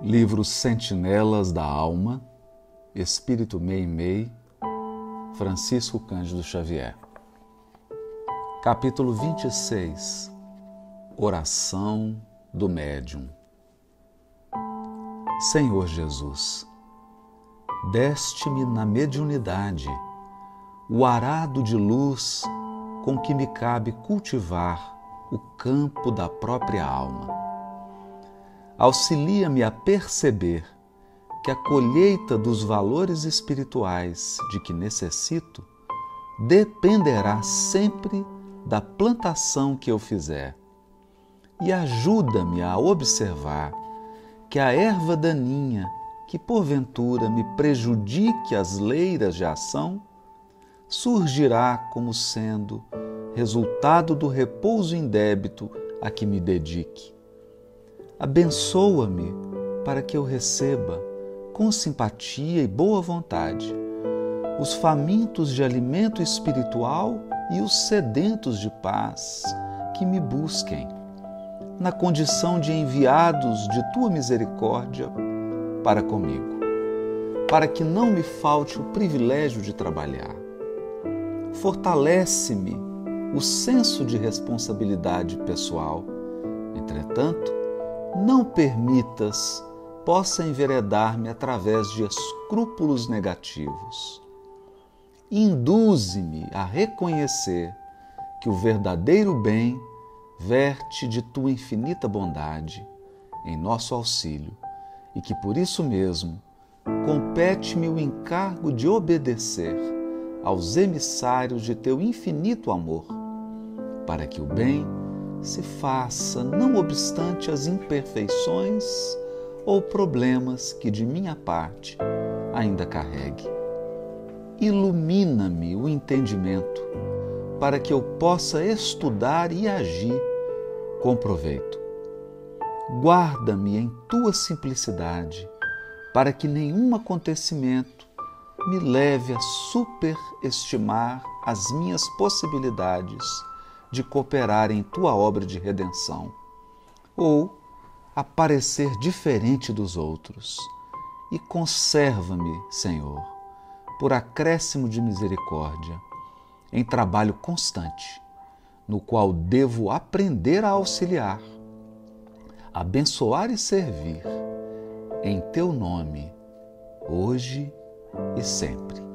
Livro Sentinelas da Alma, Espírito Meimei, Francisco Cândido Xavier. Capítulo 26 Oração do Médium. Senhor Jesus, deste-me na mediunidade o arado de luz com que me cabe cultivar o campo da própria alma auxilia-me a perceber que a colheita dos valores espirituais de que necessito dependerá sempre da plantação que eu fizer. E ajuda-me a observar que a erva daninha que porventura me prejudique as leiras de ação surgirá como sendo resultado do repouso indébito a que me dedique abençoa-me para que eu receba, com simpatia e boa vontade, os famintos de alimento espiritual e os sedentos de paz que me busquem, na condição de enviados de tua misericórdia para comigo, para que não me falte o privilégio de trabalhar. Fortalece-me o senso de responsabilidade pessoal. Entretanto, não permitas possa enveredar-me através de escrúpulos negativos. Induze-me a reconhecer que o verdadeiro bem verte de tua infinita bondade em nosso auxílio e que por isso mesmo compete-me o encargo de obedecer aos emissários de teu infinito amor, para que o bem se faça, não obstante as imperfeições ou problemas que de minha parte ainda carregue. Ilumina-me o entendimento para que eu possa estudar e agir com proveito. Guarda-me em tua simplicidade, para que nenhum acontecimento me leve a superestimar as minhas possibilidades de cooperar em tua obra de redenção, ou a parecer diferente dos outros. E conserva-me, Senhor, por acréscimo de misericórdia, em trabalho constante, no qual devo aprender a auxiliar, abençoar e servir, em teu nome, hoje e sempre.